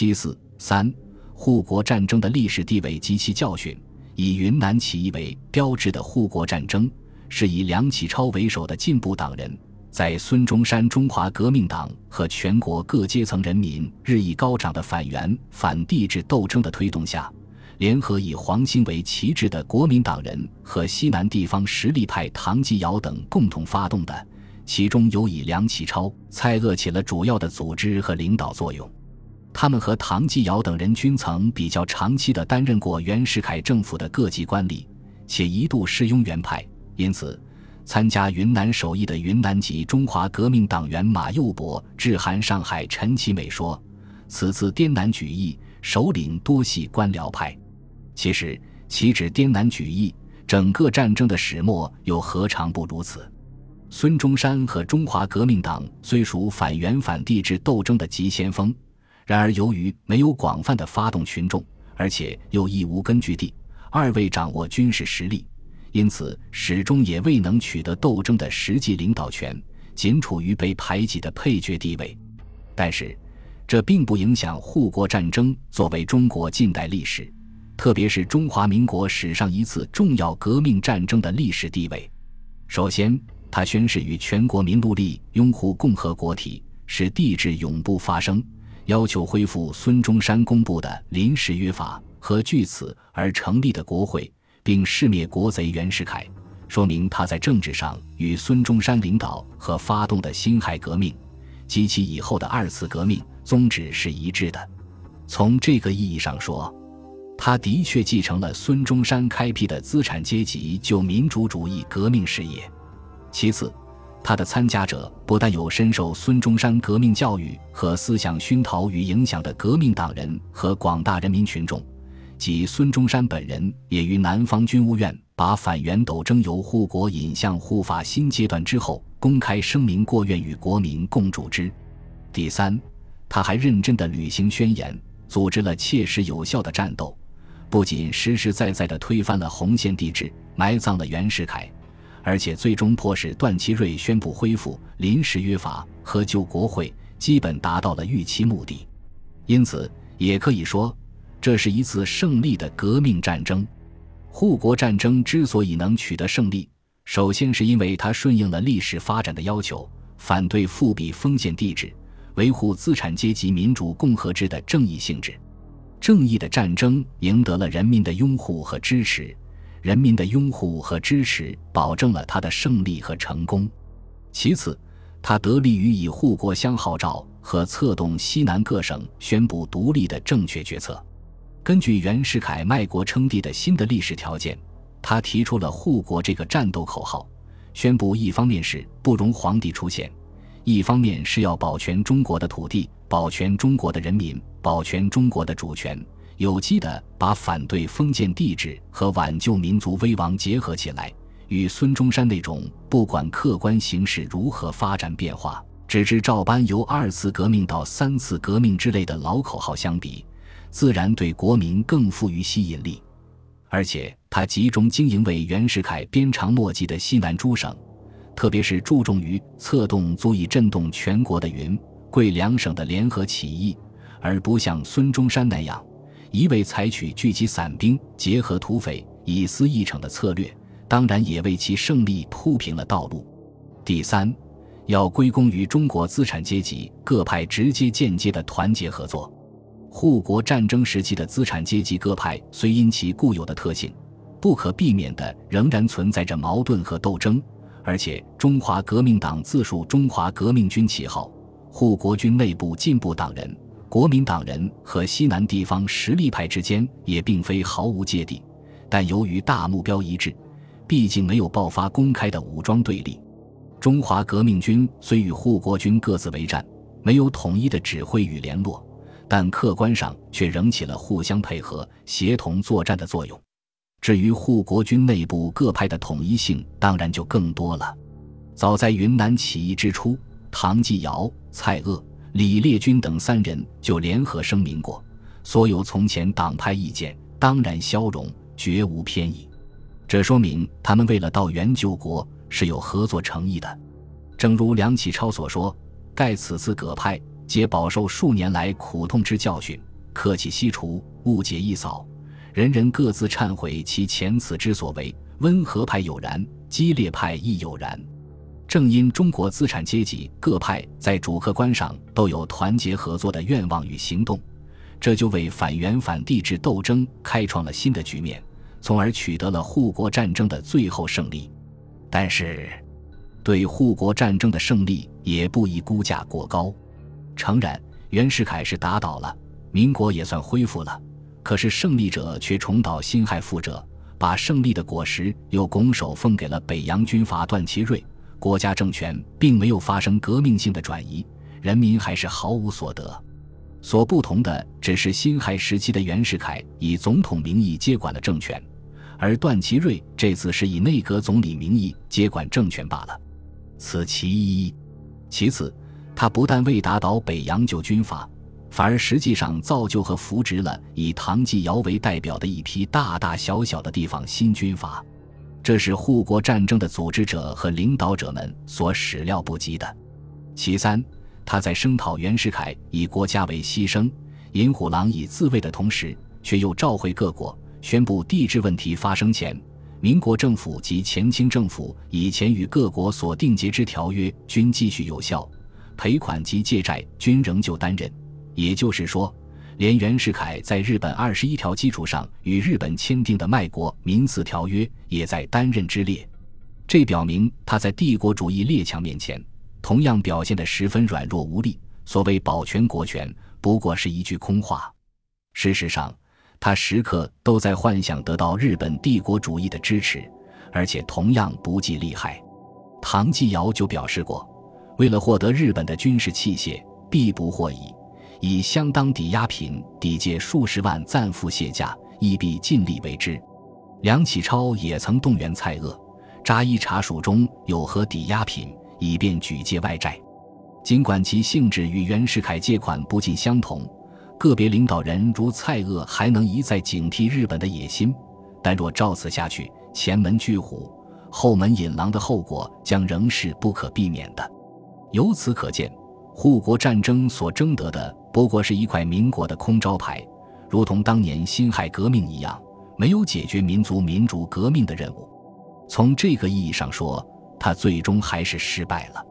七四三护国战争的历史地位及其教训。以云南起义为标志的护国战争，是以梁启超为首的进步党人，在孙中山中华革命党和全国各阶层人民日益高涨的反袁反帝制斗争的推动下，联合以黄兴为旗帜的国民党人和西南地方实力派唐继尧等共同发动的，其中有以梁启超、蔡锷起了主要的组织和领导作用。他们和唐继尧等人均曾比较长期地担任过袁世凯政府的各级官吏，且一度是拥袁派，因此，参加云南首义的云南籍中华革命党员马幼伯致函上海陈其美说：“此次滇南举义，首领多系官僚派。”其实，岂止滇南举义，整个战争的始末又何尝不如此？孙中山和中华革命党虽属反袁反帝制斗争的急先锋。然而，由于没有广泛的发动群众，而且又一无根据地，二位掌握军事实力，因此始终也未能取得斗争的实际领导权，仅处于被排挤的配角地位。但是，这并不影响护国战争作为中国近代历史，特别是中华民国史上一次重要革命战争的历史地位。首先，它宣誓与全国民努力拥护共和国体，使帝制永不发生。要求恢复孙中山公布的临时约法和据此而成立的国会，并拭灭国贼袁世凯，说明他在政治上与孙中山领导和发动的辛亥革命及其以后的二次革命宗旨是一致的。从这个意义上说，他的确继承了孙中山开辟的资产阶级旧民主主义革命事业。其次。他的参加者不但有深受孙中山革命教育和思想熏陶与影响的革命党人和广大人民群众，即孙中山本人也于南方军务院把反袁斗争由护国引向护法新阶段之后，公开声明过愿与国民共主之。第三，他还认真地履行宣言，组织了切实有效的战斗，不仅实实在在地推翻了洪宪帝制，埋葬了袁世凯。而且最终迫使段祺瑞宣布恢复临时约法和旧国会，基本达到了预期目的。因此，也可以说，这是一次胜利的革命战争。护国战争之所以能取得胜利，首先是因为它顺应了历史发展的要求，反对复辟封建帝制，维护资产阶级民主共和制的正义性质。正义的战争赢得了人民的拥护和支持。人民的拥护和支持保证了他的胜利和成功。其次，他得力于以护国相号召和策动西南各省宣布独立的正确决策。根据袁世凯卖国称帝的新的历史条件，他提出了护国这个战斗口号，宣布一方面是不容皇帝出现，一方面是要保全中国的土地，保全中国的人民，保全中国的主权。有机地把反对封建帝制和挽救民族危亡结合起来，与孙中山那种不管客观形势如何发展变化，只知照搬由二次革命到三次革命之类的老口号相比，自然对国民更富于吸引力。而且他集中经营为袁世凯鞭长莫及的西南诸省，特别是注重于策动足以震动全国的云贵两省的联合起义，而不像孙中山那样。一味采取聚集散兵、结合土匪、以私议成的策略，当然也为其胜利铺平了道路。第三，要归功于中国资产阶级各派直接间接的团结合作。护国战争时期的资产阶级各派虽因其固有的特性，不可避免的仍然存在着矛盾和斗争，而且中华革命党自述中华革命军旗号，护国军内部进步党人。国民党人和西南地方实力派之间也并非毫无芥蒂，但由于大目标一致，毕竟没有爆发公开的武装对立。中华革命军虽与护国军各自为战，没有统一的指挥与联络，但客观上却仍起了互相配合、协同作战的作用。至于护国军内部各派的统一性，当然就更多了。早在云南起义之初，唐继尧、蔡锷。李烈钧等三人就联合声明过，所有从前党派意见当然消融，绝无偏倚。这说明他们为了到援救国是有合作诚意的。正如梁启超所说：“盖此次各派皆饱受数年来苦痛之教训，客气悉除，误解一扫，人人各自忏悔其前此之所为。温和派有然，激烈派亦有然。正因中国资产阶级各派在主客观上都有团结合作的愿望与行动，这就为反元反帝制斗争开创了新的局面，从而取得了护国战争的最后胜利。但是，对护国战争的胜利也不宜估价过高。诚然，袁世凯是打倒了，民国也算恢复了，可是胜利者却重蹈辛亥覆辙，把胜利的果实又拱手奉给了北洋军阀段祺瑞。国家政权并没有发生革命性的转移，人民还是毫无所得。所不同的只是辛亥时期的袁世凯以总统名义接管了政权，而段祺瑞这次是以内阁总理名义接管政权罢了。此其一。其次，他不但未打倒北洋旧军阀，反而实际上造就和扶植了以唐继尧为代表的一批大大小小的地方新军阀。这是护国战争的组织者和领导者们所始料不及的。其三，他在声讨袁世凯以国家为牺牲、引虎狼以自卫的同时，却又召回各国，宣布帝制问题发生前，民国政府及前清政府以前与各国所订结之条约均继续有效，赔款及借债均仍旧担任。也就是说。连袁世凯在日本二十一条基础上与日本签订的《卖国民四条约》也在担任之列，这表明他在帝国主义列强面前同样表现得十分软弱无力。所谓保全国权，不过是一句空话。事实上，他时刻都在幻想得到日本帝国主义的支持，而且同样不计利害。唐继尧就表示过，为了获得日本的军事器械，必不获矣。以相当抵押品抵借数十万暂付卸价，亦必尽力为之。梁启超也曾动员蔡锷，查一查蜀中有何抵押品，以便举借外债。尽管其性质与袁世凯借款不尽相同，个别领导人如蔡锷还能一再警惕日本的野心，但若照此下去，前门拒虎，后门引狼的后果将仍是不可避免的。由此可见。护国战争所争得的不过是一块民国的空招牌，如同当年辛亥革命一样，没有解决民族民主革命的任务。从这个意义上说，他最终还是失败了。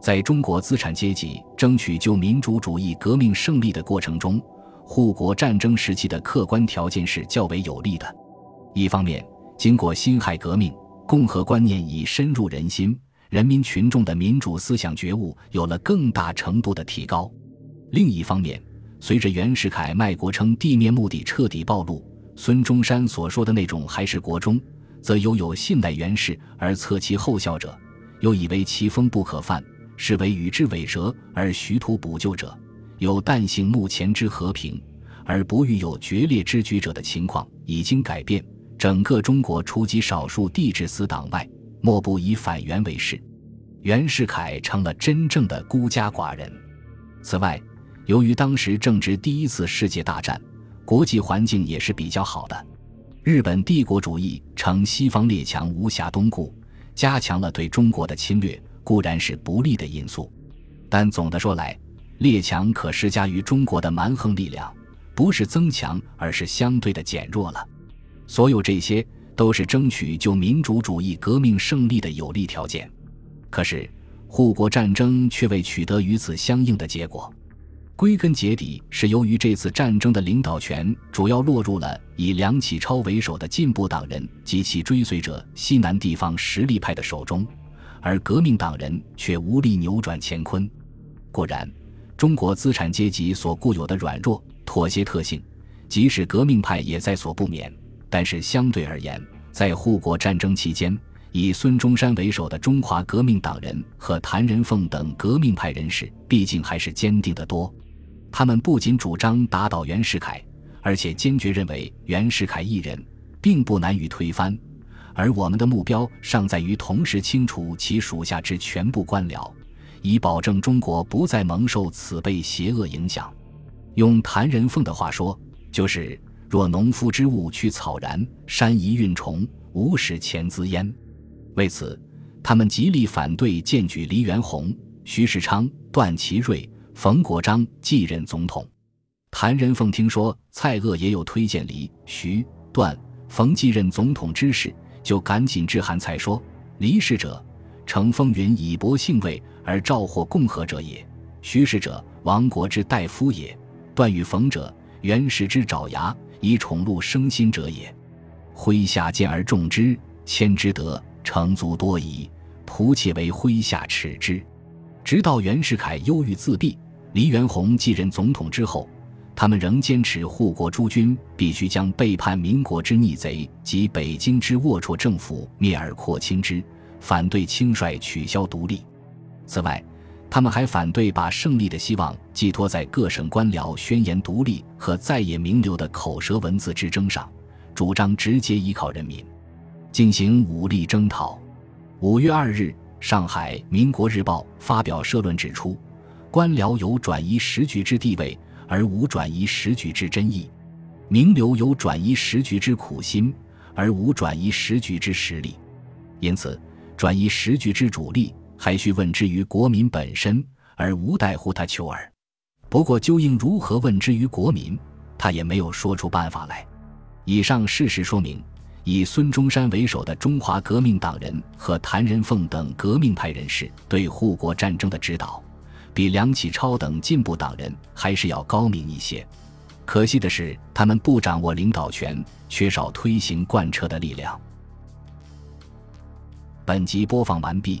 在中国资产阶级争取就民主主义革命胜利的过程中，护国战争时期的客观条件是较为有利的。一方面，经过辛亥革命，共和观念已深入人心。人民群众的民主思想觉悟有了更大程度的提高。另一方面，随着袁世凯卖国称地面目的彻底暴露，孙中山所说的那种还是国中，则犹有信赖袁氏而测其后效者，又以为其风不可犯，是为与之违折而徐图补救者，有但幸目前之和平，而不欲有决裂之举者的情况已经改变。整个中国除极少数帝制死党外。莫不以反袁为事，袁世凯成了真正的孤家寡人。此外，由于当时正值第一次世界大战，国际环境也是比较好的。日本帝国主义称西方列强无暇东顾，加强了对中国的侵略，固然是不利的因素。但总的说来，列强可施加于中国的蛮横力量，不是增强，而是相对的减弱了。所有这些。都是争取就民主主义革命胜利的有利条件，可是护国战争却未取得与此相应的结果。归根结底，是由于这次战争的领导权主要落入了以梁启超为首的进步党人及其追随者西南地方实力派的手中，而革命党人却无力扭转乾坤。果然，中国资产阶级所固有的软弱妥协特性，即使革命派也在所不免。但是相对而言，在护国战争期间，以孙中山为首的中华革命党人和谭仁凤等革命派人士，毕竟还是坚定得多。他们不仅主张打倒袁世凯，而且坚决认为袁世凯一人并不难于推翻。而我们的目标尚在于同时清除其属下之全部官僚，以保证中国不再蒙受此辈邪恶影响。用谭仁凤的话说，就是。若农夫之物去草然，山移运虫，无使钱滋焉。为此，他们极力反对荐举黎元洪、徐世昌、段祺瑞、冯国璋继任总统。谭仁凤听说蔡锷也有推荐黎、徐、段、冯继任总统之事，就赶紧致函蔡说：“黎氏者，乘风云以博姓位而召获共和者也；徐氏者，亡国之大夫也；段与冯者，元氏之爪牙，以宠禄生心者也。麾下见而重之，谦之德，成足多矣。仆妾为麾下耻之。”直到袁世凯忧郁自闭，黎元洪继任总统之后。他们仍坚持护国诸军必须将背叛民国之逆贼及北京之龌龊政府灭而扩清之，反对轻率取消独立。此外，他们还反对把胜利的希望寄托在各省官僚宣言独立和在野名流的口舌文字之争上，主张直接依靠人民进行武力征讨。五月二日，上海《民国日报》发表社论指出，官僚有转移时局之地位。而无转移时局之真意，名流有转移时局之苦心，而无转移时局之实力。因此，转移时局之主力，还需问之于国民本身，而无待乎他求耳。不过，究竟如何问之于国民，他也没有说出办法来。以上事实说明，以孙中山为首的中华革命党人和谭仁凤等革命派人士对护国战争的指导。比梁启超等进步党人还是要高明一些，可惜的是，他们不掌握领导权，缺少推行贯彻的力量。本集播放完毕，